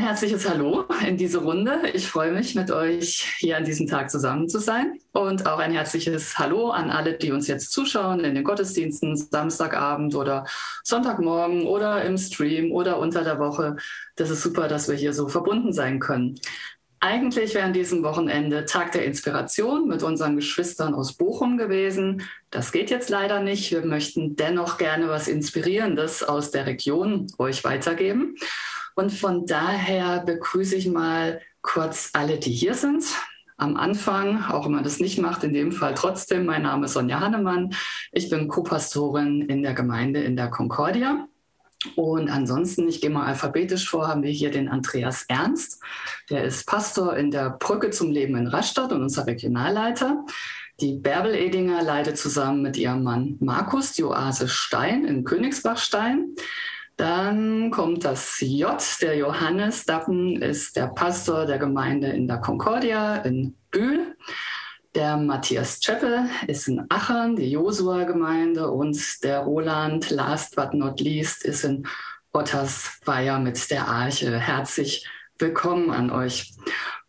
Ein herzliches Hallo in diese Runde. Ich freue mich, mit euch hier an diesem Tag zusammen zu sein. Und auch ein herzliches Hallo an alle, die uns jetzt zuschauen in den Gottesdiensten, Samstagabend oder Sonntagmorgen oder im Stream oder unter der Woche. Das ist super, dass wir hier so verbunden sein können. Eigentlich wäre an diesem Wochenende Tag der Inspiration mit unseren Geschwistern aus Bochum gewesen. Das geht jetzt leider nicht. Wir möchten dennoch gerne was Inspirierendes aus der Region euch weitergeben. Und von daher begrüße ich mal kurz alle, die hier sind. Am Anfang, auch wenn man das nicht macht, in dem Fall trotzdem, mein Name ist Sonja Hannemann. Ich bin Co-Pastorin in der Gemeinde in der Concordia. Und ansonsten, ich gehe mal alphabetisch vor, haben wir hier den Andreas Ernst. Der ist Pastor in der Brücke zum Leben in Rastatt und unser Regionalleiter. Die Bärbel Edinger leitet zusammen mit ihrem Mann Markus die Oase Stein in Königsbachstein. Dann kommt das J, der Johannes Dappen ist der Pastor der Gemeinde in der Concordia in Bühl. Der Matthias Czeppe ist in Aachen, die Josua-Gemeinde. Und der Roland, last but not least, ist in Ottersweier mit der Arche. Herzlich willkommen an euch.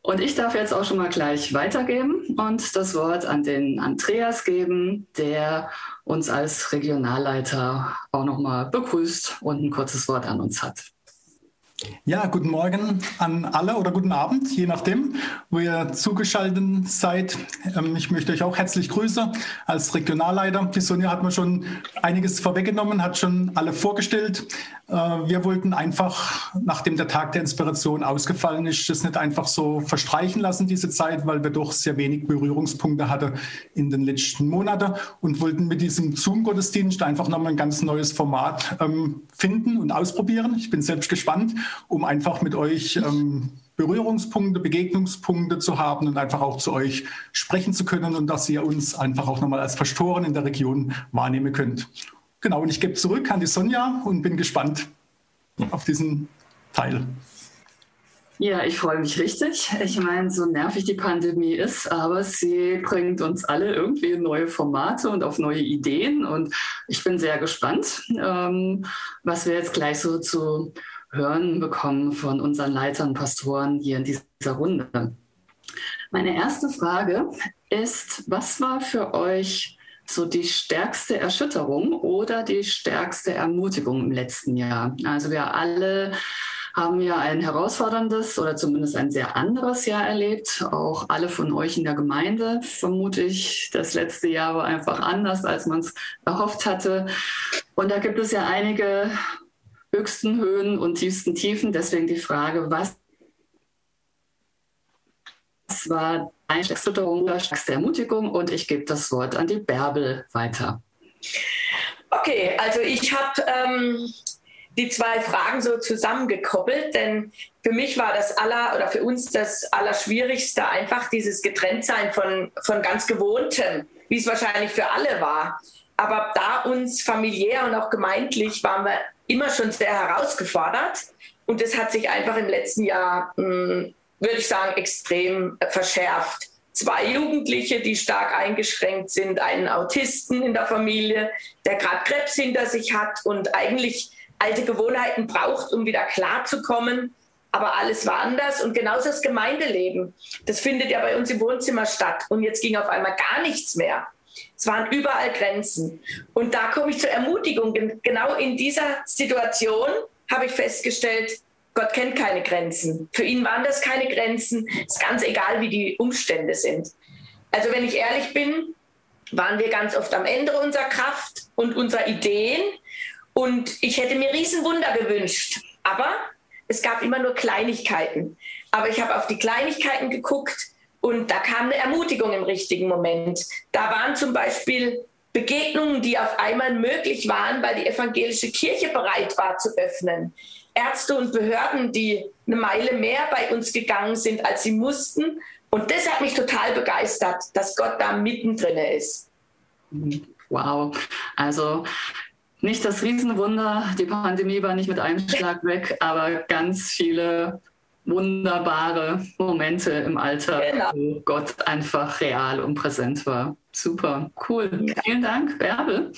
Und ich darf jetzt auch schon mal gleich weitergeben und das Wort an den Andreas geben, der uns als Regionalleiter auch noch mal begrüßt und ein kurzes Wort an uns hat. Ja, guten Morgen an alle oder guten Abend, je nachdem, wo ihr zugeschaltet seid. Ähm, ich möchte euch auch herzlich grüßen als Regionalleiter. Die Sonja hat mir schon einiges vorweggenommen, hat schon alle vorgestellt. Äh, wir wollten einfach, nachdem der Tag der Inspiration ausgefallen ist, das nicht einfach so verstreichen lassen, diese Zeit, weil wir doch sehr wenig Berührungspunkte hatten in den letzten Monaten und wollten mit diesem Zoom-Gottesdienst einfach nochmal ein ganz neues Format ähm, finden und ausprobieren. Ich bin selbst gespannt, um einfach mit euch ähm, Berührungspunkte, Begegnungspunkte zu haben und einfach auch zu euch sprechen zu können und dass ihr uns einfach auch nochmal als Pastoren in der Region wahrnehmen könnt. Genau, und ich gebe zurück an die Sonja und bin gespannt auf diesen Teil. Ja, ich freue mich richtig. Ich meine, so nervig die Pandemie ist, aber sie bringt uns alle irgendwie in neue Formate und auf neue Ideen. Und ich bin sehr gespannt, ähm, was wir jetzt gleich so zu hören bekommen von unseren Leitern, Pastoren hier in dieser Runde. Meine erste Frage ist, was war für euch so die stärkste Erschütterung oder die stärkste Ermutigung im letzten Jahr? Also wir alle haben ja ein herausforderndes oder zumindest ein sehr anderes Jahr erlebt. Auch alle von euch in der Gemeinde, vermute ich. Das letzte Jahr war einfach anders, als man es erhofft hatte. Und da gibt es ja einige höchsten Höhen und tiefsten Tiefen. Deswegen die Frage, was war eine Erschütterung, stärkste Ermutigung und ich gebe das Wort an die Bärbel weiter. Okay, also ich habe ähm, die zwei Fragen so zusammengekoppelt, denn für mich war das aller oder für uns das Allerschwierigste einfach dieses Getrenntsein von, von ganz Gewohntem, wie es wahrscheinlich für alle war. Aber da uns familiär und auch gemeindlich waren wir immer schon sehr herausgefordert und das hat sich einfach im letzten Jahr hm, würde ich sagen, extrem verschärft. Zwei Jugendliche, die stark eingeschränkt sind, einen Autisten in der Familie, der gerade Krebs hinter sich hat und eigentlich alte Gewohnheiten braucht, um wieder klarzukommen. Aber alles war anders und genauso das Gemeindeleben. Das findet ja bei uns im Wohnzimmer statt. Und jetzt ging auf einmal gar nichts mehr. Es waren überall Grenzen. Und da komme ich zur Ermutigung. Genau in dieser Situation habe ich festgestellt, Gott kennt keine Grenzen. Für ihn waren das keine Grenzen. Es ist ganz egal, wie die Umstände sind. Also wenn ich ehrlich bin, waren wir ganz oft am Ende unserer Kraft und unserer Ideen. Und ich hätte mir Riesenwunder gewünscht. Aber es gab immer nur Kleinigkeiten. Aber ich habe auf die Kleinigkeiten geguckt und da kam eine Ermutigung im richtigen Moment. Da waren zum Beispiel Begegnungen, die auf einmal möglich waren, weil die evangelische Kirche bereit war zu öffnen. Ärzte und Behörden, die eine Meile mehr bei uns gegangen sind, als sie mussten. Und das hat mich total begeistert, dass Gott da mittendrin ist. Wow. Also nicht das Riesenwunder, die Pandemie war nicht mit einem Schlag weg, aber ganz viele wunderbare Momente im Alter, genau. wo Gott einfach real und präsent war. Super, cool. Ja. Vielen Dank, Bärbel.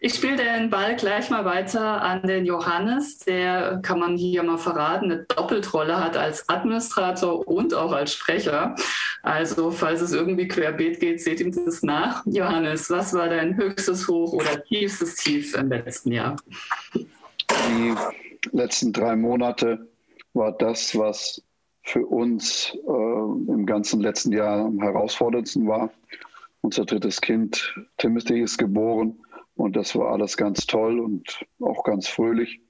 Ich spiele den Ball gleich mal weiter an den Johannes. Der, kann man hier mal verraten, eine Doppeltrolle hat als Administrator und auch als Sprecher. Also falls es irgendwie querbeet geht, seht ihm das nach. Johannes, was war dein höchstes Hoch oder tiefstes Tief im letzten Jahr? Die letzten drei Monate war das, was für uns äh, im ganzen letzten Jahr am herausforderndsten war. Unser drittes Kind, Timothy, ist geboren und das war alles ganz toll und auch ganz fröhlich.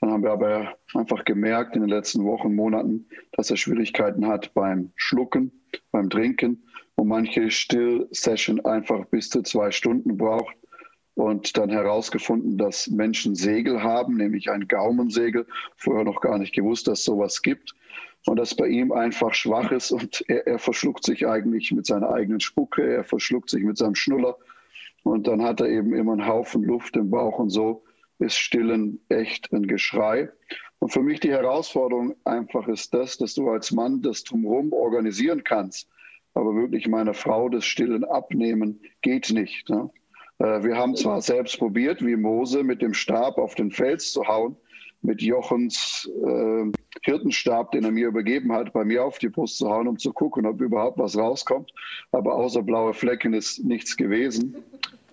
Dann haben wir aber einfach gemerkt in den letzten Wochen, Monaten, dass er Schwierigkeiten hat beim Schlucken, beim Trinken und manche Still-Session einfach bis zu zwei Stunden braucht. Und dann herausgefunden, dass Menschen Segel haben, nämlich ein Gaumensegel. Vorher noch gar nicht gewusst, dass sowas gibt. Und dass bei ihm einfach schwach ist und er, er verschluckt sich eigentlich mit seiner eigenen Spucke, er verschluckt sich mit seinem Schnuller und dann hat er eben immer einen Haufen Luft im Bauch und so ist Stillen echt ein Geschrei. Und für mich die Herausforderung einfach ist das, dass du als Mann das drumherum organisieren kannst. Aber wirklich meiner Frau das Stillen abnehmen geht nicht. Ne? Äh, wir haben zwar selbst probiert, wie Mose mit dem Stab auf den Fels zu hauen, mit Jochens äh, Hirtenstab, den er mir übergeben hat, bei mir auf die Brust zu hauen, um zu gucken, ob überhaupt was rauskommt. Aber außer blaue Flecken ist nichts gewesen.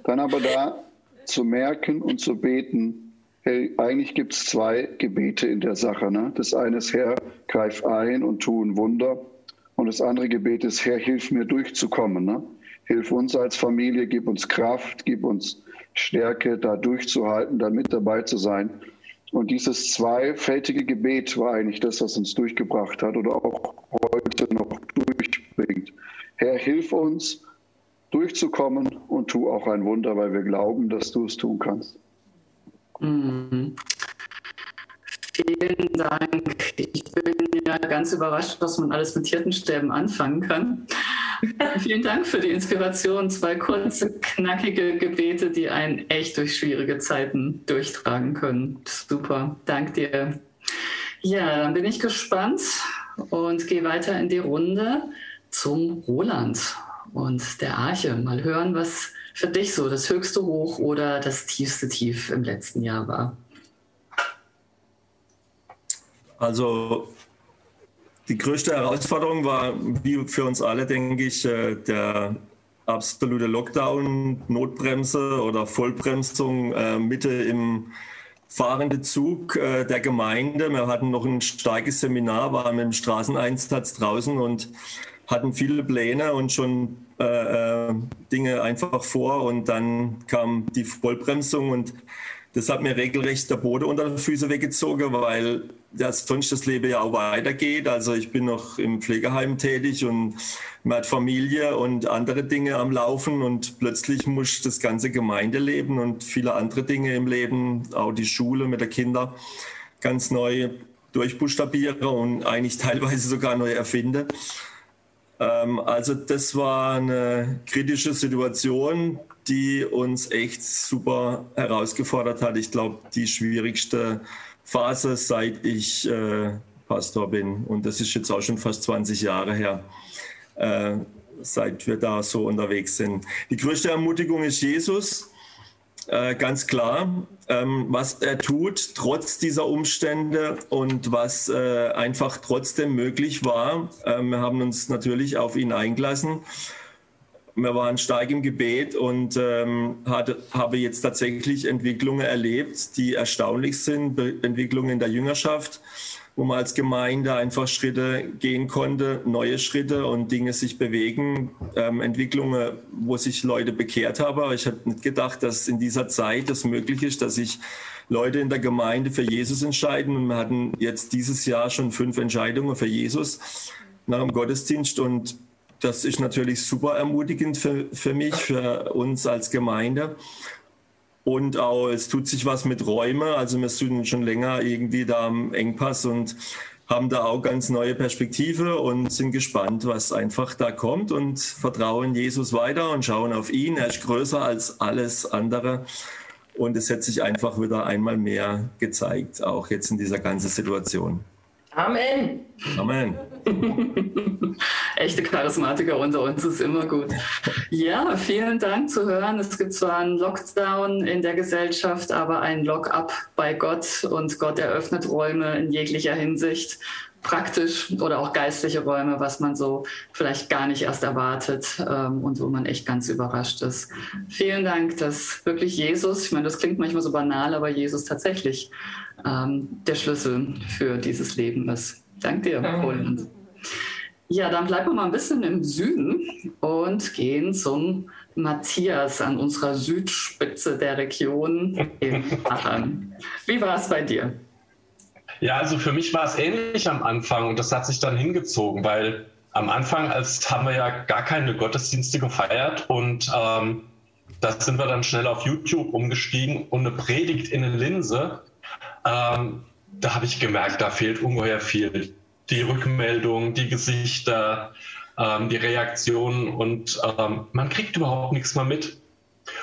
Dann aber da zu merken und zu beten, hey, eigentlich gibt es zwei Gebete in der Sache. Ne? Das eine ist, Herr, greif ein und tu ein Wunder. Und das andere Gebet ist, Herr, hilf mir durchzukommen. Ne? Hilf uns als Familie, gib uns Kraft, gib uns Stärke, da durchzuhalten, da mit dabei zu sein. Und dieses zweifältige Gebet war eigentlich das, was uns durchgebracht hat oder auch heute noch durchbringt. Herr, hilf uns durchzukommen und tu auch ein Wunder, weil wir glauben, dass du es tun kannst. Mhm. Vielen Dank. Ich bin ja ganz überrascht, was man alles mit Hirtenstäben anfangen kann. Vielen Dank für die Inspiration. Zwei kurze, knackige Gebete, die einen echt durch schwierige Zeiten durchtragen können. Super. Dank dir. Ja, dann bin ich gespannt und gehe weiter in die Runde zum Roland und der Arche. Mal hören, was für dich so das höchste Hoch oder das tiefste Tief im letzten Jahr war. Also die größte Herausforderung war, wie für uns alle, denke ich, äh, der absolute Lockdown, Notbremse oder Vollbremsung äh, Mitte im fahrenden Zug äh, der Gemeinde. Wir hatten noch ein starkes Seminar, waren mit dem Straßeneinsatz draußen und hatten viele Pläne und schon äh, Dinge einfach vor und dann kam die Vollbremsung und das hat mir regelrecht der Boden unter den Füßen weggezogen, weil das sonst das Leben ja auch weitergeht. Also ich bin noch im Pflegeheim tätig und man hat Familie und andere Dinge am Laufen und plötzlich muss das ganze Gemeindeleben und viele andere Dinge im Leben, auch die Schule mit den Kindern, ganz neu durchbuchstabieren und eigentlich teilweise sogar neu erfinden. Ähm, also das war eine kritische Situation, die uns echt super herausgefordert hat. Ich glaube, die schwierigste Phase, seit ich äh, Pastor bin. Und das ist jetzt auch schon fast 20 Jahre her, äh, seit wir da so unterwegs sind. Die größte Ermutigung ist Jesus. Äh, ganz klar, ähm, was er tut, trotz dieser Umstände und was äh, einfach trotzdem möglich war. Ähm, wir haben uns natürlich auf ihn eingelassen wir waren stark im Gebet und ähm, hatte, habe jetzt tatsächlich Entwicklungen erlebt, die erstaunlich sind, Be Entwicklungen in der Jüngerschaft, wo man als Gemeinde einfach Schritte gehen konnte, neue Schritte und Dinge sich bewegen, ähm, Entwicklungen, wo sich Leute bekehrt haben. Aber ich habe nicht gedacht, dass in dieser Zeit das möglich ist, dass sich Leute in der Gemeinde für Jesus entscheiden. Und wir hatten jetzt dieses Jahr schon fünf Entscheidungen für Jesus nach dem Gottesdienst und das ist natürlich super ermutigend für, für mich, für uns als Gemeinde. Und auch, es tut sich was mit Räumen. Also wir sind schon länger irgendwie da am Engpass und haben da auch ganz neue Perspektive und sind gespannt, was einfach da kommt und vertrauen Jesus weiter und schauen auf ihn. Er ist größer als alles andere. Und es hat sich einfach wieder einmal mehr gezeigt, auch jetzt in dieser ganzen Situation. Amen. Amen. Echte Charismatiker unter uns ist immer gut. Ja, vielen Dank zu hören. Es gibt zwar einen Lockdown in der Gesellschaft, aber ein Lock-up bei Gott und Gott eröffnet Räume in jeglicher Hinsicht praktisch oder auch geistliche Räume, was man so vielleicht gar nicht erst erwartet ähm, und wo man echt ganz überrascht ist. Vielen Dank, dass wirklich Jesus, ich meine, das klingt manchmal so banal, aber Jesus tatsächlich ähm, der Schlüssel für dieses Leben ist. Dank dir, Roland. Ja, dann bleiben wir mal ein bisschen im Süden und gehen zum Matthias an unserer Südspitze der Region in Aachen. Wie war es bei dir? Ja, also für mich war es ähnlich am Anfang und das hat sich dann hingezogen, weil am Anfang, als haben wir ja gar keine Gottesdienste gefeiert und ähm, da sind wir dann schnell auf YouTube umgestiegen und eine Predigt in eine Linse, ähm, da habe ich gemerkt, da fehlt ungeheuer viel. Die Rückmeldung, die Gesichter, ähm, die Reaktionen und ähm, man kriegt überhaupt nichts mehr mit.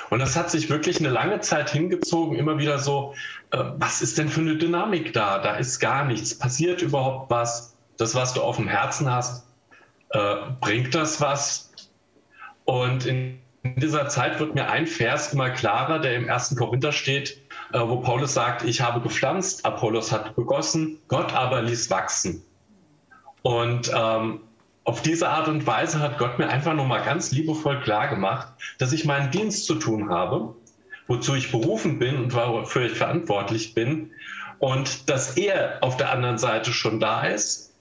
Und das hat sich wirklich eine lange Zeit hingezogen, immer wieder so, äh, was ist denn für eine Dynamik da? Da ist gar nichts. Passiert überhaupt was? Das, was du auf dem Herzen hast, äh, bringt das was? Und in dieser Zeit wird mir ein Vers immer klarer, der im ersten Korinther steht, äh, wo Paulus sagt, ich habe gepflanzt, Apollos hat begossen, Gott aber ließ wachsen. Und ähm, auf diese Art und Weise hat Gott mir einfach nochmal ganz liebevoll klar gemacht, dass ich meinen Dienst zu tun habe, wozu ich berufen bin und wofür ich verantwortlich bin und dass er auf der anderen Seite schon da ist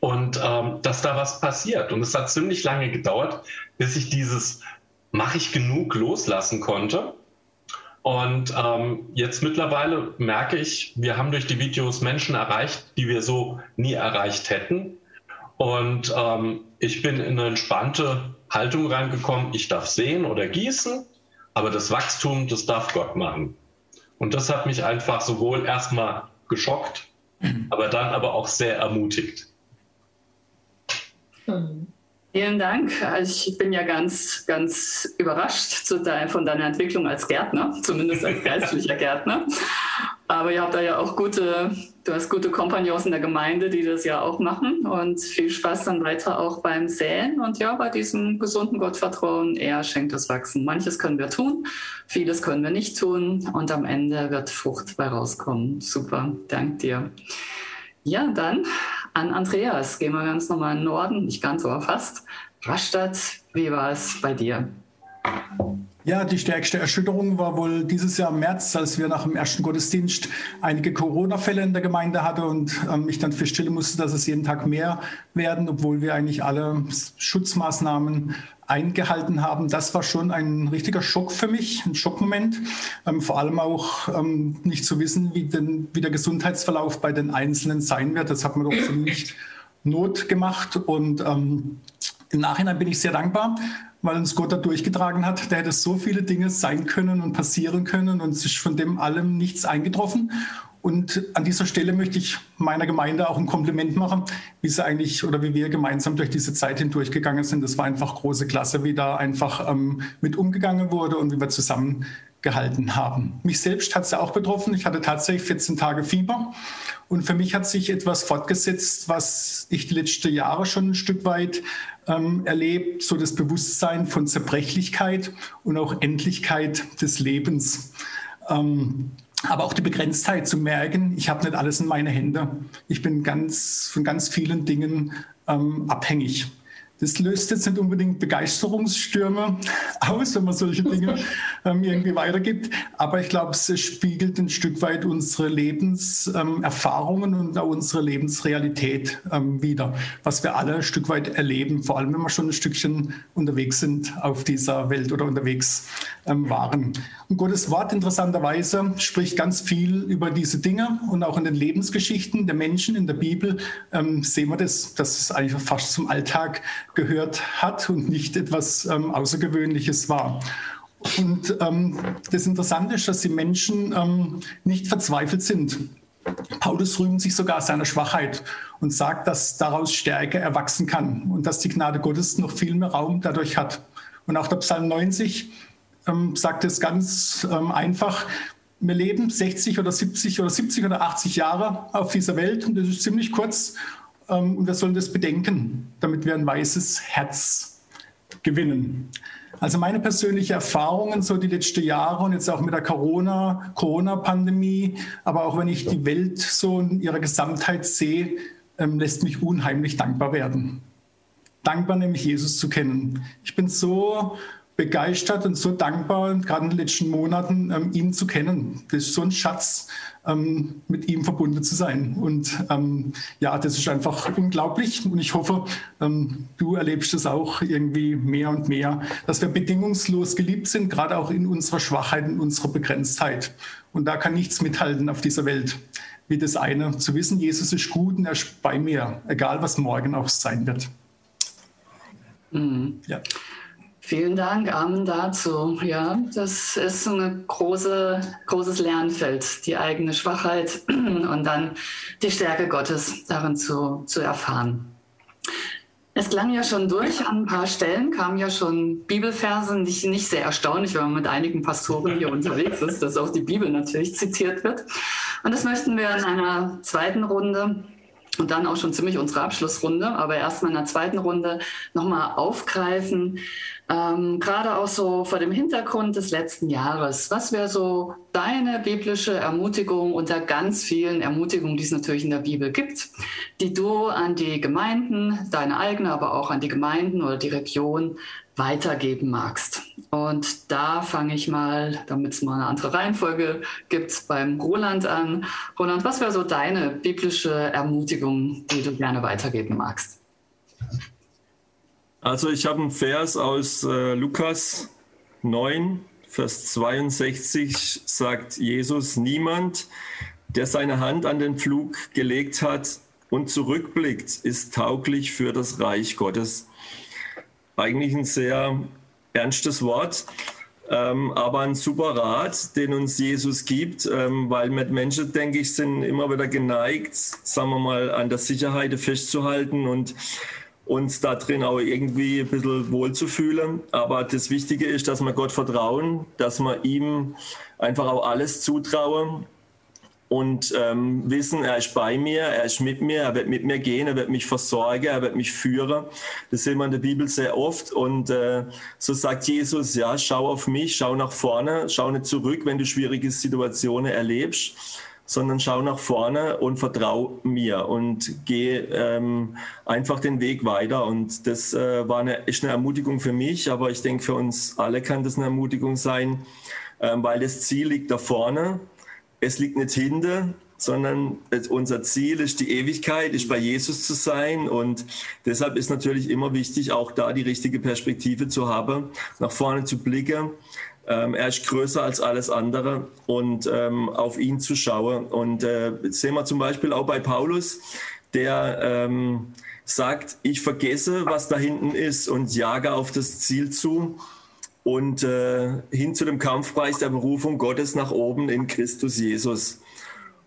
und ähm, dass da was passiert. Und es hat ziemlich lange gedauert, bis ich dieses mache ich genug loslassen konnte. Und ähm, jetzt mittlerweile merke ich, wir haben durch die Videos Menschen erreicht, die wir so nie erreicht hätten. Und ähm, ich bin in eine entspannte Haltung reingekommen. Ich darf sehen oder gießen, aber das Wachstum, das darf Gott machen. Und das hat mich einfach sowohl erstmal geschockt, mhm. aber dann aber auch sehr ermutigt. Mhm. Vielen Dank. Also ich bin ja ganz, ganz überrascht von deiner Entwicklung als Gärtner, zumindest als geistlicher Gärtner. Aber ihr habt da ja auch gute, du hast gute Kompagnons in der Gemeinde, die das ja auch machen. Und viel Spaß dann weiter auch beim Säen und ja, bei diesem gesunden Gottvertrauen. Er schenkt das Wachsen. Manches können wir tun, vieles können wir nicht tun. Und am Ende wird Frucht bei rauskommen. Super, dank dir. Ja, dann an Andreas. Gehen wir ganz normal in den Norden, nicht ganz, aber fast. Rastatt, wie war es bei dir? Ja, die stärkste Erschütterung war wohl dieses Jahr im März, als wir nach dem ersten Gottesdienst einige Corona-Fälle in der Gemeinde hatten und ähm, ich dann feststellen musste, dass es jeden Tag mehr werden, obwohl wir eigentlich alle Schutzmaßnahmen eingehalten haben. Das war schon ein richtiger Schock für mich, ein Schockmoment. Ähm, vor allem auch ähm, nicht zu wissen, wie, denn, wie der Gesundheitsverlauf bei den Einzelnen sein wird. Das hat mir doch ziemlich Not gemacht und ähm, im Nachhinein bin ich sehr dankbar, weil uns Gott da durchgetragen hat. Da hätte so viele Dinge sein können und passieren können und ist von dem allem nichts eingetroffen. Und an dieser Stelle möchte ich meiner Gemeinde auch ein Kompliment machen, wie sie eigentlich oder wie wir gemeinsam durch diese Zeit hindurchgegangen sind. Das war einfach große Klasse, wie da einfach ähm, mit umgegangen wurde und wie wir zusammengehalten haben. Mich selbst hat es ja auch betroffen. Ich hatte tatsächlich 14 Tage Fieber. Und für mich hat sich etwas fortgesetzt, was ich die letzten Jahre schon ein Stück weit ähm, erlebt, so das Bewusstsein von Zerbrechlichkeit und auch Endlichkeit des Lebens. Ähm, aber auch die Begrenztheit zu merken, ich habe nicht alles in meine Hände. Ich bin ganz, von ganz vielen Dingen ähm, abhängig. Das löst jetzt nicht unbedingt Begeisterungsstürme aus, wenn man solche Dinge ähm, irgendwie weitergibt. Aber ich glaube, es spiegelt ein Stück weit unsere Lebenserfahrungen ähm, und auch unsere Lebensrealität ähm, wider, was wir alle ein Stück weit erleben, vor allem wenn wir schon ein Stückchen unterwegs sind auf dieser Welt oder unterwegs ähm, waren. Und Gottes Wort interessanterweise spricht ganz viel über diese Dinge und auch in den Lebensgeschichten der Menschen in der Bibel ähm, sehen wir das, dass es einfach fast zum Alltag gehört hat und nicht etwas ähm, Außergewöhnliches war. Und ähm, das Interessante ist, dass die Menschen ähm, nicht verzweifelt sind. Paulus rühmt sich sogar seiner Schwachheit und sagt, dass daraus Stärke erwachsen kann und dass die Gnade Gottes noch viel mehr Raum dadurch hat. Und auch der Psalm 90 ähm, sagt es ganz ähm, einfach, wir leben 60 oder 70 oder 70 oder 80 Jahre auf dieser Welt und das ist ziemlich kurz ähm, und wir sollen das bedenken, damit wir ein weißes Herz gewinnen. Also meine persönlichen Erfahrungen so die letzten Jahre und jetzt auch mit der Corona, Corona-Pandemie, aber auch wenn ich die Welt so in ihrer Gesamtheit sehe, ähm, lässt mich unheimlich dankbar werden. Dankbar nämlich Jesus zu kennen. Ich bin so begeistert und so dankbar, gerade in den letzten Monaten, ähm, ihn zu kennen. Das ist so ein Schatz, ähm, mit ihm verbunden zu sein. Und ähm, ja, das ist einfach unglaublich. Und ich hoffe, ähm, du erlebst es auch irgendwie mehr und mehr, dass wir bedingungslos geliebt sind, gerade auch in unserer Schwachheit, in unserer Begrenztheit. Und da kann nichts mithalten auf dieser Welt. Wie das eine, zu wissen, Jesus ist gut und er ist bei mir, egal was morgen auch sein wird. Mhm. Ja. Vielen Dank, Amen dazu. Ja, das ist so ein große, großes Lernfeld, die eigene Schwachheit und dann die Stärke Gottes darin zu, zu erfahren. Es klang ja schon durch, an ein paar Stellen kamen ja schon Bibelverse, nicht, nicht sehr erstaunlich, wenn man mit einigen Pastoren hier unterwegs ist, dass auch die Bibel natürlich zitiert wird. Und das möchten wir in einer zweiten Runde und dann auch schon ziemlich unsere Abschlussrunde, aber erstmal in der zweiten Runde nochmal aufgreifen, ähm, Gerade auch so vor dem Hintergrund des letzten Jahres. Was wäre so deine biblische Ermutigung unter ganz vielen Ermutigungen, die es natürlich in der Bibel gibt, die du an die Gemeinden, deine eigene, aber auch an die Gemeinden oder die Region weitergeben magst? Und da fange ich mal, damit es mal eine andere Reihenfolge gibt, beim Roland an. Roland, was wäre so deine biblische Ermutigung, die du gerne weitergeben magst? Also ich habe einen Vers aus äh, Lukas 9, Vers 62, sagt Jesus, niemand, der seine Hand an den Flug gelegt hat und zurückblickt, ist tauglich für das Reich Gottes. Eigentlich ein sehr ernstes Wort, ähm, aber ein super Rat, den uns Jesus gibt, ähm, weil mit Menschen, denke ich, sind immer wieder geneigt, sagen wir mal, an der Sicherheit festzuhalten und uns da drin auch irgendwie ein bisschen wohlzufühlen. Aber das Wichtige ist, dass wir Gott vertrauen, dass wir ihm einfach auch alles zutrauen und ähm, wissen, er ist bei mir, er ist mit mir, er wird mit mir gehen, er wird mich versorgen, er wird mich führen. Das sehen wir in der Bibel sehr oft. Und äh, so sagt Jesus, ja, schau auf mich, schau nach vorne, schau nicht zurück, wenn du schwierige Situationen erlebst sondern schau nach vorne und vertrau mir und geh ähm, einfach den Weg weiter. Und das äh, war eine, ist eine Ermutigung für mich, aber ich denke, für uns alle kann das eine Ermutigung sein, äh, weil das Ziel liegt da vorne. Es liegt nicht hinten, sondern unser Ziel ist die Ewigkeit, ist bei Jesus zu sein. Und deshalb ist natürlich immer wichtig, auch da die richtige Perspektive zu haben, nach vorne zu blicken ähm, er ist größer als alles andere und ähm, auf ihn zu schauen. Und äh, sehen wir zum Beispiel auch bei Paulus, der ähm, sagt, ich vergesse, was da hinten ist und jage auf das Ziel zu und äh, hin zu dem Kampfpreis der Berufung Gottes nach oben in Christus Jesus.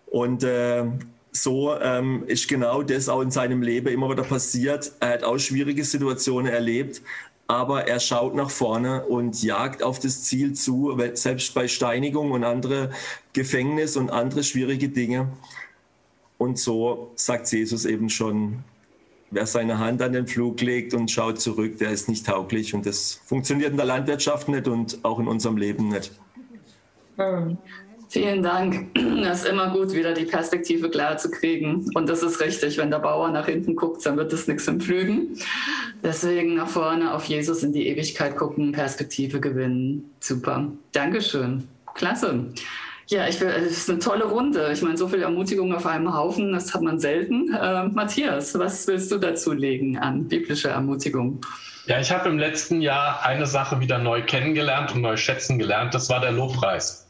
Und äh, so ähm, ist genau das auch in seinem Leben immer wieder passiert. Er hat auch schwierige Situationen erlebt, aber er schaut nach vorne und jagt auf das Ziel zu, selbst bei Steinigung und andere Gefängnis und andere schwierige Dinge. Und so sagt Jesus eben schon, wer seine Hand an den Flug legt und schaut zurück, der ist nicht tauglich. Und das funktioniert in der Landwirtschaft nicht und auch in unserem Leben nicht. Vielen Dank. Es ist immer gut, wieder die Perspektive klar zu kriegen. Und das ist richtig. Wenn der Bauer nach hinten guckt, dann wird es nichts im Pflügen. Deswegen nach vorne auf Jesus in die Ewigkeit gucken, Perspektive gewinnen. Super. Dankeschön. Klasse. Ja, ich will, es ist eine tolle Runde. Ich meine, so viel Ermutigung auf einem Haufen, das hat man selten. Äh, Matthias, was willst du dazu legen an biblische Ermutigung? Ja, ich habe im letzten Jahr eine Sache wieder neu kennengelernt und neu schätzen gelernt. Das war der Lobpreis.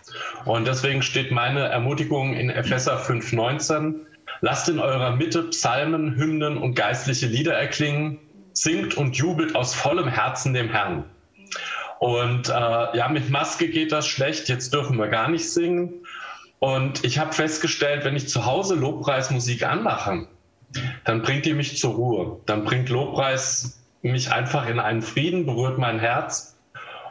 Und deswegen steht meine Ermutigung in Epheser 5,19. Lasst in eurer Mitte Psalmen, Hymnen und geistliche Lieder erklingen. Singt und jubelt aus vollem Herzen dem Herrn. Und äh, ja, mit Maske geht das schlecht. Jetzt dürfen wir gar nicht singen. Und ich habe festgestellt, wenn ich zu Hause Lobpreismusik anmache, dann bringt die mich zur Ruhe. Dann bringt Lobpreis mich einfach in einen Frieden, berührt mein Herz.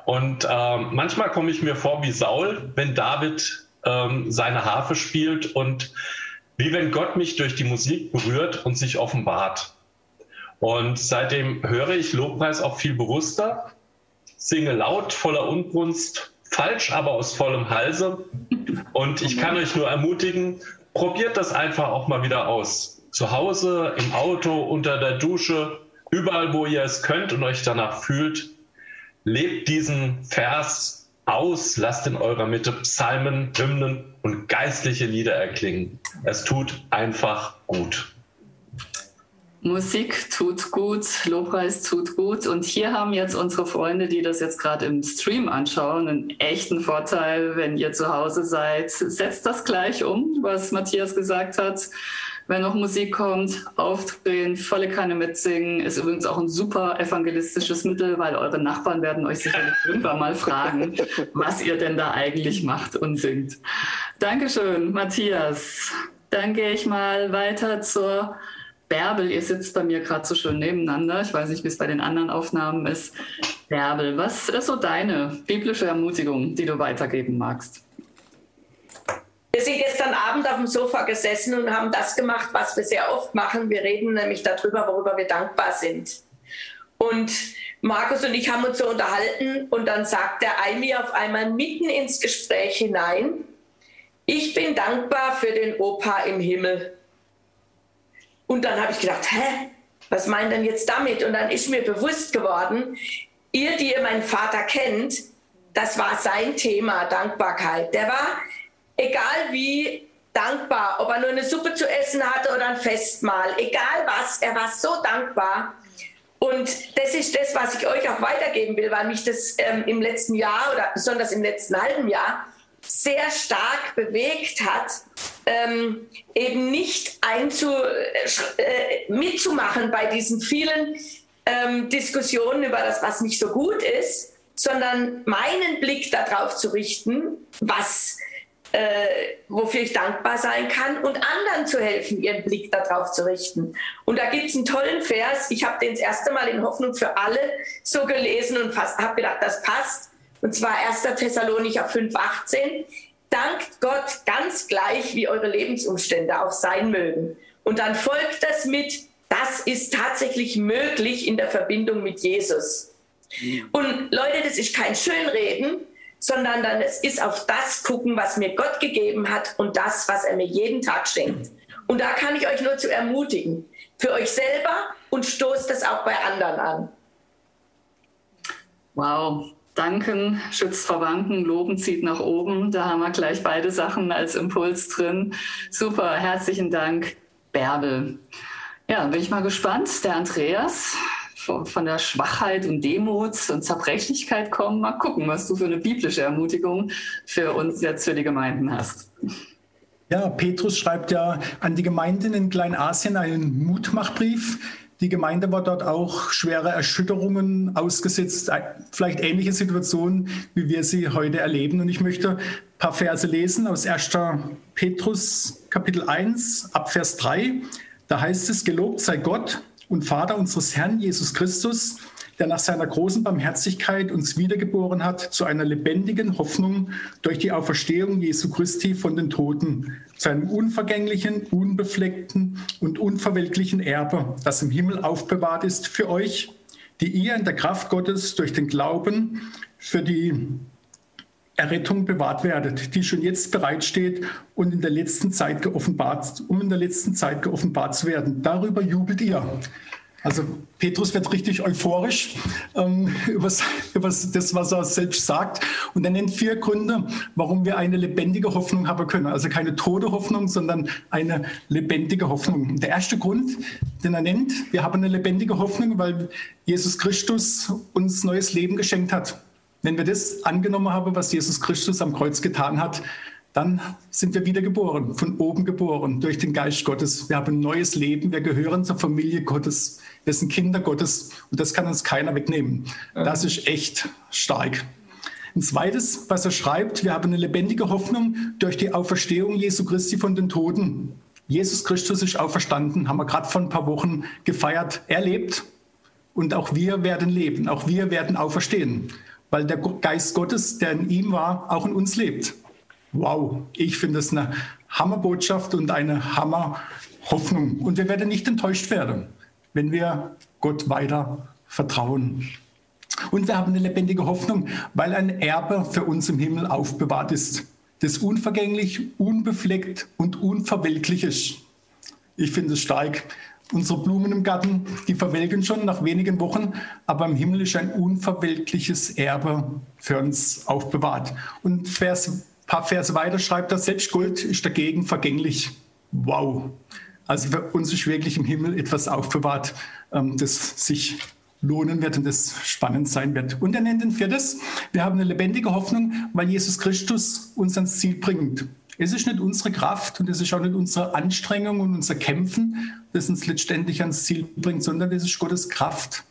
Und ähm, manchmal komme ich mir vor wie Saul, wenn David ähm, seine Harfe spielt und wie wenn Gott mich durch die Musik berührt und sich offenbart. Und seitdem höre ich Lobpreis auch viel bewusster, singe laut, voller Unbrunst, falsch, aber aus vollem Halse. Und ich kann euch nur ermutigen, probiert das einfach auch mal wieder aus. Zu Hause, im Auto, unter der Dusche, überall, wo ihr es könnt und euch danach fühlt. Lebt diesen Vers aus, lasst in eurer Mitte Psalmen, Hymnen und geistliche Lieder erklingen. Es tut einfach gut. Musik tut gut, Lobpreis tut gut. Und hier haben jetzt unsere Freunde, die das jetzt gerade im Stream anschauen, einen echten Vorteil, wenn ihr zu Hause seid. Setzt das gleich um, was Matthias gesagt hat. Wenn noch Musik kommt, aufdrehen, volle Kanne mitsingen, ist übrigens auch ein super evangelistisches Mittel, weil eure Nachbarn werden euch sicherlich irgendwann mal fragen, was ihr denn da eigentlich macht und singt. Dankeschön, Matthias. Dann gehe ich mal weiter zur Bärbel. Ihr sitzt bei mir gerade so schön nebeneinander. Ich weiß nicht, wie es bei den anderen Aufnahmen ist. Bärbel, was ist so deine biblische Ermutigung, die du weitergeben magst? Wir sind gestern Abend auf dem Sofa gesessen und haben das gemacht, was wir sehr oft machen. Wir reden nämlich darüber, worüber wir dankbar sind. Und Markus und ich haben uns so unterhalten und dann sagt der Aimi auf einmal mitten ins Gespräch hinein, ich bin dankbar für den Opa im Himmel. Und dann habe ich gedacht, hä, was meint denn jetzt damit? Und dann ist mir bewusst geworden, ihr, die ihr meinen Vater kennt, das war sein Thema, Dankbarkeit. Der war egal wie dankbar, ob er nur eine Suppe zu essen hatte oder ein Festmahl, egal was, er war so dankbar. Und das ist das, was ich euch auch weitergeben will, weil mich das ähm, im letzten Jahr oder besonders im letzten halben Jahr sehr stark bewegt hat, ähm, eben nicht einzu, äh, mitzumachen bei diesen vielen ähm, Diskussionen über das, was nicht so gut ist, sondern meinen Blick darauf zu richten, was äh, wofür ich dankbar sein kann und anderen zu helfen, ihren Blick darauf zu richten. Und da gibt es einen tollen Vers, ich habe den das erste Mal in Hoffnung für alle so gelesen und habe gedacht, das passt. Und zwar 1. Thessalonicher 5,18. Dankt Gott ganz gleich, wie eure Lebensumstände auch sein mögen. Und dann folgt das mit, das ist tatsächlich möglich in der Verbindung mit Jesus. Und Leute, das ist kein Schönreden, sondern dann es ist auf das gucken, was mir Gott gegeben hat und das, was er mir jeden Tag schenkt. Und da kann ich euch nur zu ermutigen, für euch selber und stoßt das auch bei anderen an. Wow, danken schützt vor Wanken, loben zieht nach oben. Da haben wir gleich beide Sachen als Impuls drin. Super, herzlichen Dank, Bärbel. Ja, bin ich mal gespannt. Der Andreas, von der Schwachheit und Demut und Zerbrechlichkeit kommen. Mal gucken, was du für eine biblische Ermutigung für uns jetzt für die Gemeinden hast. Ja, Petrus schreibt ja an die Gemeinden in Kleinasien einen Mutmachbrief. Die Gemeinde war dort auch schwere Erschütterungen ausgesetzt, vielleicht ähnliche Situationen, wie wir sie heute erleben. Und ich möchte ein paar Verse lesen aus 1. Petrus Kapitel 1 ab Vers 3. Da heißt es, gelobt sei Gott, und Vater unseres Herrn Jesus Christus, der nach seiner großen Barmherzigkeit uns wiedergeboren hat zu einer lebendigen Hoffnung durch die Auferstehung Jesu Christi von den Toten, zu einem unvergänglichen, unbefleckten und unverwelklichen Erbe, das im Himmel aufbewahrt ist für euch, die ihr in der Kraft Gottes durch den Glauben für die Errettung bewahrt werdet, die schon jetzt bereitsteht und in der letzten Zeit geoffenbart, um in der letzten Zeit geoffenbart zu werden. Darüber jubelt ihr. Also Petrus wird richtig euphorisch ähm, über, über das, was er selbst sagt. Und er nennt vier Gründe, warum wir eine lebendige Hoffnung haben können. Also keine tote Hoffnung, sondern eine lebendige Hoffnung. Der erste Grund, den er nennt, wir haben eine lebendige Hoffnung, weil Jesus Christus uns neues Leben geschenkt hat. Wenn wir das angenommen haben, was Jesus Christus am Kreuz getan hat, dann sind wir wieder geboren, von oben geboren, durch den Geist Gottes. Wir haben ein neues Leben, wir gehören zur Familie Gottes, wir sind Kinder Gottes und das kann uns keiner wegnehmen. Das ist echt stark. Ein zweites, was er schreibt, wir haben eine lebendige Hoffnung durch die Auferstehung Jesu Christi von den Toten. Jesus Christus ist auferstanden, haben wir gerade vor ein paar Wochen gefeiert. Er lebt und auch wir werden leben, auch wir werden auferstehen weil der Geist Gottes, der in ihm war, auch in uns lebt. Wow, ich finde es eine Hammerbotschaft und eine Hammerhoffnung. Und wir werden nicht enttäuscht werden, wenn wir Gott weiter vertrauen. Und wir haben eine lebendige Hoffnung, weil ein Erbe für uns im Himmel aufbewahrt ist, das unvergänglich, unbefleckt und unverwelklich ist. Ich finde es stark. Unsere Blumen im Garten, die verwelken schon nach wenigen Wochen, aber im Himmel ist ein unverwelkliches Erbe für uns aufbewahrt. Und Vers, ein paar Verse weiter schreibt er, selbst Gold ist dagegen vergänglich. Wow. Also für uns ist wirklich im Himmel etwas aufbewahrt, ähm, das sich lohnen wird und das spannend sein wird. Und er nennt den viertes, wir haben eine lebendige Hoffnung, weil Jesus Christus uns ans Ziel bringt. Es ist nicht unsere Kraft und es ist auch nicht unsere Anstrengung und unser Kämpfen, das uns letztendlich ans Ziel bringt, sondern es ist Gottes Kraft,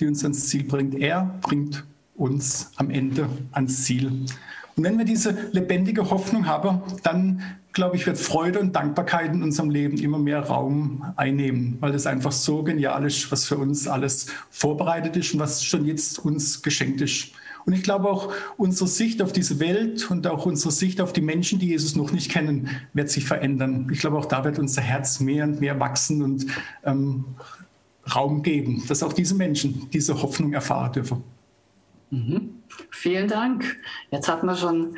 die uns ans Ziel bringt. Er bringt uns am Ende ans Ziel. Und wenn wir diese lebendige Hoffnung haben, dann glaube ich, wird Freude und Dankbarkeit in unserem Leben immer mehr Raum einnehmen, weil es einfach so genial ist, was für uns alles vorbereitet ist und was schon jetzt uns geschenkt ist. Und ich glaube auch, unsere Sicht auf diese Welt und auch unsere Sicht auf die Menschen, die Jesus noch nicht kennen, wird sich verändern. Ich glaube, auch da wird unser Herz mehr und mehr wachsen und ähm, Raum geben, dass auch diese Menschen diese Hoffnung erfahren dürfen. Mhm. Vielen Dank. Jetzt hatten wir schon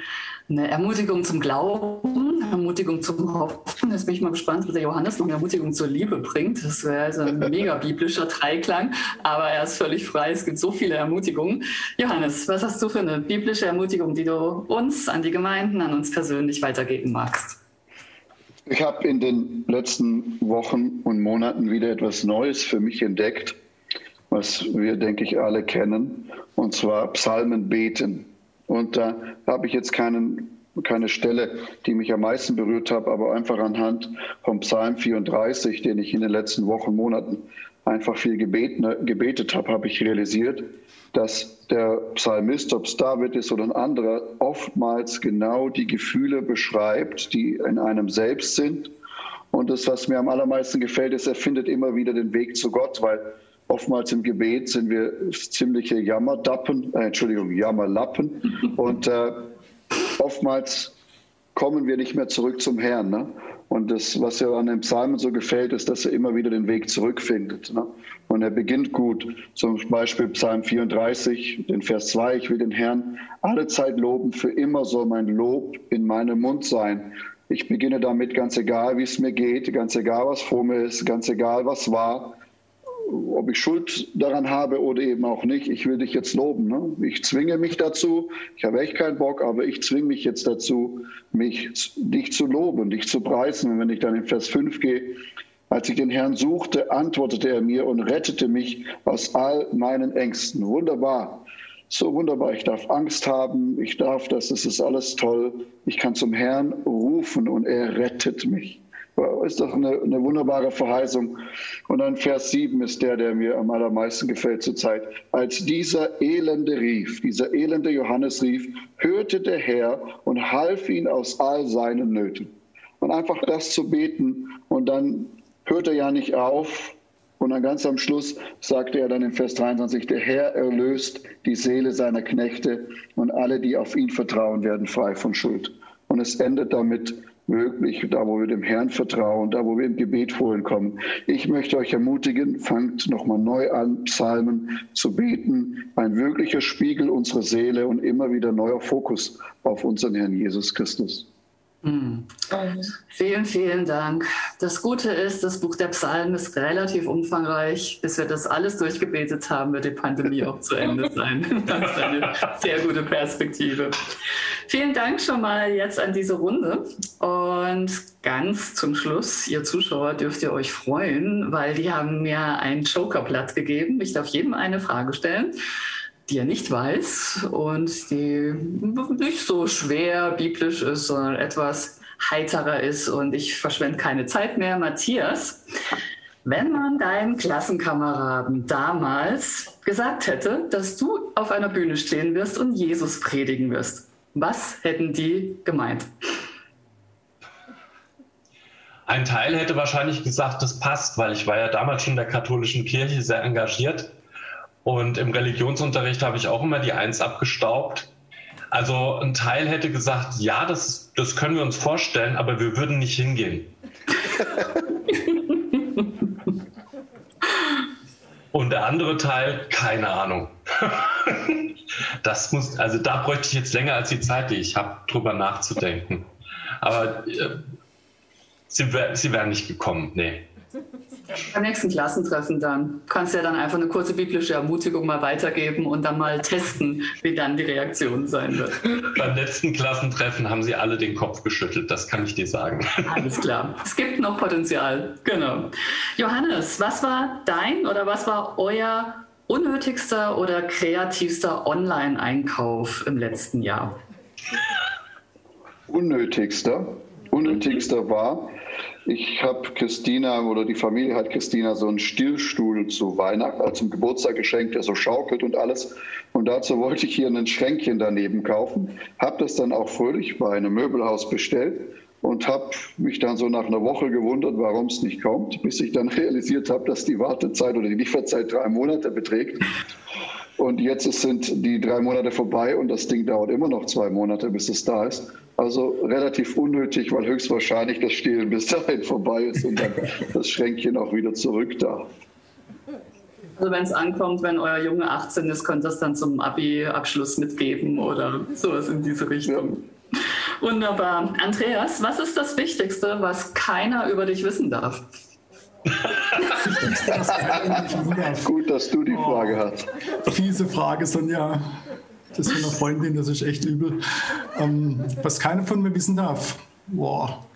eine Ermutigung zum Glauben, Ermutigung zum Hoffen. Jetzt bin ich mal gespannt, was der Johannes noch eine Ermutigung zur Liebe bringt. Das wäre also ein mega biblischer Dreiklang, aber er ist völlig frei. Es gibt so viele Ermutigungen. Johannes, was hast du für eine biblische Ermutigung, die du uns, an die Gemeinden, an uns persönlich weitergeben magst? Ich habe in den letzten Wochen und Monaten wieder etwas Neues für mich entdeckt, was wir, denke ich, alle kennen, und zwar Psalmen beten. Und da habe ich jetzt keinen, keine Stelle, die mich am meisten berührt hat, aber einfach anhand vom Psalm 34, den ich in den letzten Wochen, Monaten einfach viel gebeten, gebetet habe, habe ich realisiert, dass der Psalmist, ob es David ist oder ein anderer, oftmals genau die Gefühle beschreibt, die in einem selbst sind. Und das, was mir am allermeisten gefällt, ist, er findet immer wieder den Weg zu Gott, weil Oftmals im Gebet sind wir ziemliche Jammerdappen, äh, Entschuldigung, Jammerlappen. Und äh, oftmals kommen wir nicht mehr zurück zum Herrn. Ne? Und das, was ja an dem Psalmen so gefällt, ist, dass er immer wieder den Weg zurückfindet. Ne? Und er beginnt gut. Zum Beispiel Psalm 34, den Vers 2, ich will den Herrn alle Zeit loben, für immer soll mein Lob in meinem Mund sein. Ich beginne damit, ganz egal, wie es mir geht, ganz egal, was vor mir ist, ganz egal, was war ob ich Schuld daran habe oder eben auch nicht, ich will dich jetzt loben. Ne? Ich zwinge mich dazu, ich habe echt keinen Bock, aber ich zwinge mich jetzt dazu, mich, dich zu loben, dich zu preisen. Und wenn ich dann in Vers 5 gehe, als ich den Herrn suchte, antwortete er mir und rettete mich aus all meinen Ängsten. Wunderbar. So wunderbar. Ich darf Angst haben. Ich darf, das ist alles toll. Ich kann zum Herrn rufen und er rettet mich ist doch eine, eine, wunderbare Verheißung. Und dann Vers 7 ist der, der mir am allermeisten gefällt zurzeit. Als dieser Elende rief, dieser elende Johannes rief, hörte der Herr und half ihn aus all seinen Nöten. Und einfach das zu beten und dann hört er ja nicht auf. Und dann ganz am Schluss sagte er dann in Vers 23, der Herr erlöst die Seele seiner Knechte und alle, die auf ihn vertrauen, werden frei von Schuld. Und es endet damit, möglich, da wo wir dem Herrn vertrauen, da wo wir im Gebet vorhin kommen. Ich möchte euch ermutigen, fangt nochmal neu an, Psalmen zu beten, ein wirklicher Spiegel unserer Seele und immer wieder neuer Fokus auf unseren Herrn Jesus Christus. Mhm. Vielen, vielen Dank. Das Gute ist, das Buch der Psalmen ist relativ umfangreich. Bis wir das alles durchgebetet haben, wird die Pandemie auch zu Ende sein. Das ist eine sehr gute Perspektive. Vielen Dank schon mal jetzt an diese Runde. Und ganz zum Schluss, ihr Zuschauer, dürft ihr euch freuen, weil die haben mir ein Jokerblatt gegeben. Ich darf jedem eine Frage stellen die er nicht weiß und die nicht so schwer biblisch ist, sondern etwas heiterer ist. Und ich verschwende keine Zeit mehr. Matthias, wenn man deinen Klassenkameraden damals gesagt hätte, dass du auf einer Bühne stehen wirst und Jesus predigen wirst, was hätten die gemeint? Ein Teil hätte wahrscheinlich gesagt, das passt, weil ich war ja damals schon in der katholischen Kirche sehr engagiert und im Religionsunterricht habe ich auch immer die Eins abgestaubt. Also ein Teil hätte gesagt, ja, das, das können wir uns vorstellen, aber wir würden nicht hingehen. Und der andere Teil, keine Ahnung. das muss, also da bräuchte ich jetzt länger als die Zeit, die ich habe, drüber nachzudenken. Aber äh, sie, sie wären nicht gekommen, nee. Beim nächsten Klassentreffen dann kannst du ja dann einfach eine kurze biblische Ermutigung mal weitergeben und dann mal testen, wie dann die Reaktion sein wird. Beim letzten Klassentreffen haben sie alle den Kopf geschüttelt, das kann ich dir sagen. Alles klar. Es gibt noch Potenzial. Genau. Johannes, was war dein oder was war euer unnötigster oder kreativster Online-Einkauf im letzten Jahr? Unnötigster? Unnötigster war, ich habe Christina oder die Familie hat Christina so einen Stillstuhl zu Weihnachten, also zum Geburtstag geschenkt, der so schaukelt und alles. Und dazu wollte ich hier ein Schränkchen daneben kaufen. Habe das dann auch fröhlich bei einem Möbelhaus bestellt und habe mich dann so nach einer Woche gewundert, warum es nicht kommt, bis ich dann realisiert habe, dass die Wartezeit oder die Lieferzeit drei Monate beträgt. Und jetzt sind die drei Monate vorbei und das Ding dauert immer noch zwei Monate, bis es da ist. Also relativ unnötig, weil höchstwahrscheinlich das Stehlen bis dahin vorbei ist und dann das Schränkchen auch wieder zurück darf. Also wenn es ankommt, wenn euer Junge 18 ist, könnt ihr es dann zum Abi-Abschluss mitgeben oder sowas in diese Richtung. Ja. Wunderbar. Andreas, was ist das Wichtigste, was keiner über dich wissen darf? Gut, dass du die Frage oh, hast. Fiese Frage, Sonja das von einer Freundin, das ist echt übel. Ähm, was keiner von mir wissen darf. Boah.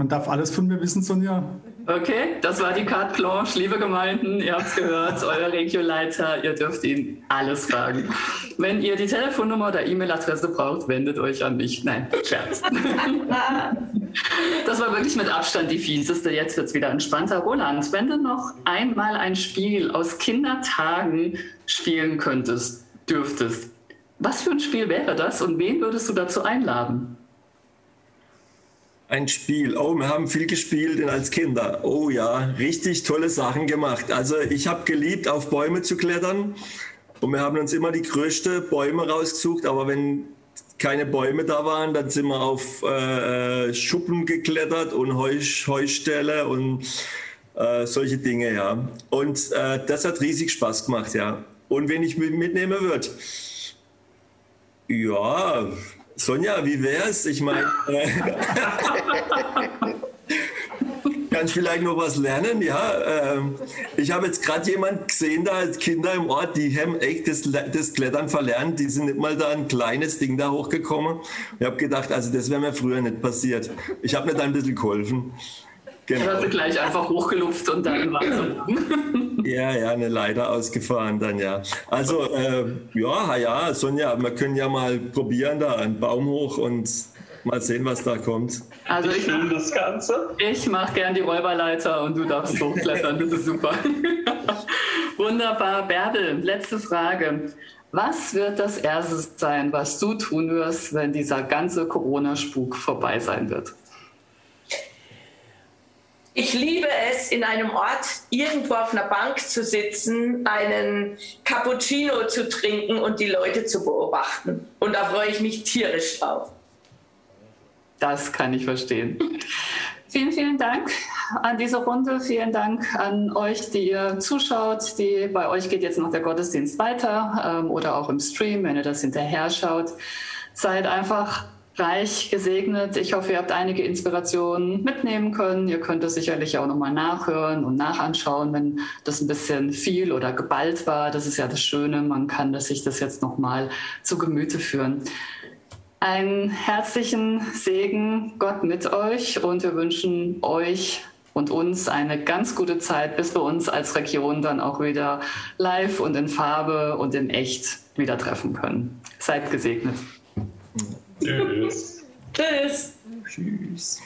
Man darf alles von mir wissen, Sonja. Okay, das war die Carte Blanche, liebe Gemeinden. Ihr habt es gehört, euer Regioleiter, ihr dürft ihn alles fragen. Wenn ihr die Telefonnummer oder E-Mail-Adresse braucht, wendet euch an mich. Nein, Scherz. Das war wirklich mit Abstand die fieseste. Jetzt wird es wieder entspannter. Roland, wenn du noch einmal ein Spiel aus Kindertagen spielen könntest, dürftest, was für ein Spiel wäre das und wen würdest du dazu einladen? Ein Spiel. Oh, wir haben viel gespielt als Kinder. Oh ja, richtig tolle Sachen gemacht. Also ich habe geliebt, auf Bäume zu klettern. Und wir haben uns immer die größten Bäume rausgesucht. Aber wenn keine Bäume da waren, dann sind wir auf äh, Schuppen geklettert und Heu, Heuställe und äh, solche Dinge, ja. Und äh, das hat riesig Spaß gemacht, ja. Und wenn ich mitnehmen würde, ja, Sonja, wie wär's? Ich meine, äh, kannst vielleicht noch was lernen? Ja, ähm, ich habe jetzt gerade jemand gesehen, da als Kinder im Ort, die haben echt das, das, Klettern verlernt. Die sind nicht mal da ein kleines Ding da hochgekommen. Ich habe gedacht, also das wäre mir früher nicht passiert. Ich habe mir da ein bisschen geholfen. Genau. Hast du gleich einfach hochgelupft und dann weiter. ja, ja, eine Leiter ausgefahren dann, ja. Also, äh, ja, ja, Sonja, wir können ja mal probieren, da einen Baum hoch und mal sehen, was da kommt. Also ich, ich das Ganze. Ich mache gern die Räuberleiter und du darfst hochklettern, das ist super. Wunderbar. Bärbel, letzte Frage. Was wird das Erste sein, was du tun wirst, wenn dieser ganze Corona-Spuk vorbei sein wird? Ich liebe es, in einem Ort irgendwo auf einer Bank zu sitzen, einen Cappuccino zu trinken und die Leute zu beobachten. Und da freue ich mich tierisch drauf. Das kann ich verstehen. Vielen, vielen Dank an diese Runde. Vielen Dank an euch, die ihr zuschaut. Die, bei euch geht jetzt noch der Gottesdienst weiter ähm, oder auch im Stream, wenn ihr das hinterher schaut. Seid einfach reich gesegnet. Ich hoffe, ihr habt einige Inspirationen mitnehmen können. Ihr könnt es sicherlich auch nochmal nachhören und nachanschauen, wenn das ein bisschen viel oder geballt war. Das ist ja das Schöne. Man kann das, sich das jetzt nochmal zu Gemüte führen. Einen herzlichen Segen, Gott mit euch und wir wünschen euch und uns eine ganz gute Zeit, bis wir uns als Region dann auch wieder live und in Farbe und in echt wieder treffen können. Seid gesegnet. Tschüss. Tschüss. Tschüss.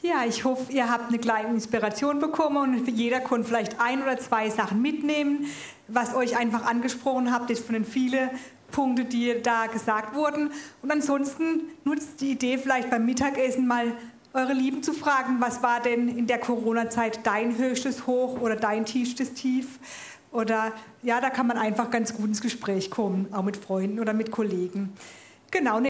Ja, ich hoffe, ihr habt eine kleine Inspiration bekommen und jeder konnte vielleicht ein oder zwei Sachen mitnehmen, was euch einfach angesprochen habt, ist von den vielen Punkten, die da gesagt wurden. Und ansonsten nutzt die Idee vielleicht beim Mittagessen mal eure Lieben zu fragen, was war denn in der Corona-Zeit dein höchstes Hoch oder dein tiefstes Tief? Oder ja, da kann man einfach ganz gut ins Gespräch kommen, auch mit Freunden oder mit Kollegen. Genau.